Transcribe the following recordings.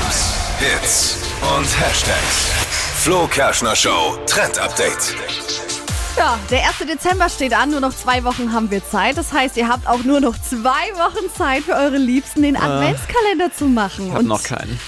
Hypes, Hits und Hashtags. Flo Kerschner Show Trend Update. Ja, der 1. Dezember steht an, nur noch zwei Wochen haben wir Zeit. Das heißt, ihr habt auch nur noch zwei Wochen Zeit für eure Liebsten, den Adventskalender zu machen. Ich hab noch keinen.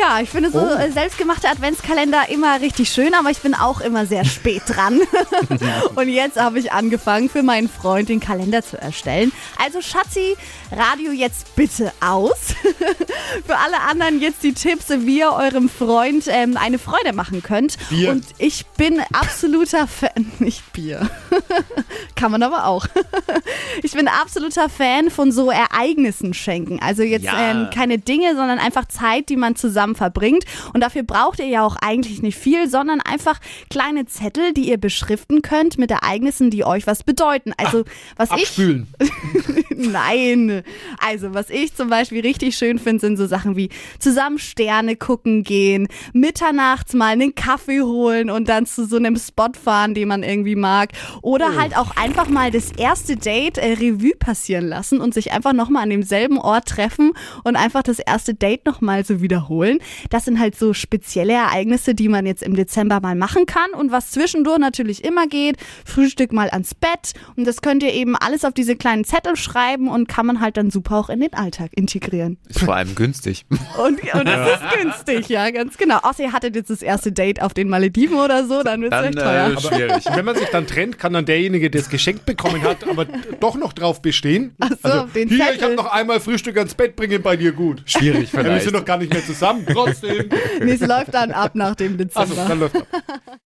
Ja, ich finde so Oh. äh, selbstgemachte Adventskalender immer richtig schön, aber ich bin auch immer sehr spät dran. Und jetzt habe ich angefangen, für meinen Freund den Kalender zu erstellen. Also Schatzi, Radio jetzt bitte aus. für alle anderen jetzt die Tipps, wie ihr eurem Freund ähm, eine Freude machen könnt. Bier. Und ich bin absoluter Fan, nicht Bier. Kann man aber auch. Ich bin absoluter Fan von so Ereignissen schenken. Also jetzt Ja. ähm, keine Dinge, sondern einfach Zeit, die man zusammen verbringt. Und dafür braucht ihr ja auch eigentlich nicht viel, sondern einfach kleine Zettel, die ihr beschriften könnt mit Ereignissen, die euch was bedeuten. Also was ich Abspülen. Nein. Also, was ich zum Beispiel richtig schön finde, sind so Sachen wie zusammen Sterne gucken gehen, mitternachts mal einen Kaffee holen und dann zu so einem Spot fahren, den man irgendwie mag. Oder halt auch einfach mal das erste Date äh, Revue passieren lassen und sich einfach nochmal an demselben Ort treffen und einfach das erste Date nochmal so wiederholen. Das sind halt so spezielle Ereignisse, die man jetzt im Dezember mal machen kann und was zwischendurch natürlich immer geht. Frühstück mal ans Bett und das könnt ihr eben alles auf diese kleinen Zettel schreiben und kann man halt dann super auch in den Alltag integrieren. Ist vor allem günstig. Und, und das ist günstig, ja, ganz genau. Außer ihr hattet jetzt das erste Date auf den Malediven oder so, dann wird es echt teuer. äh, schwierig. Wenn man sich dann trennt, kann dann derjenige, der es geschenkt bekommen hat, aber doch noch drauf bestehen. Ach so, also, den hier, ich Zettel. habe noch einmal Frühstück ans Bett bringen bei dir gut. Schwierig Ja, wir vielleicht. sind noch gar nicht mehr zusammen. Trotzdem. Nee, es läuft dann ab nach dem Also, Dezember. dann läuft er.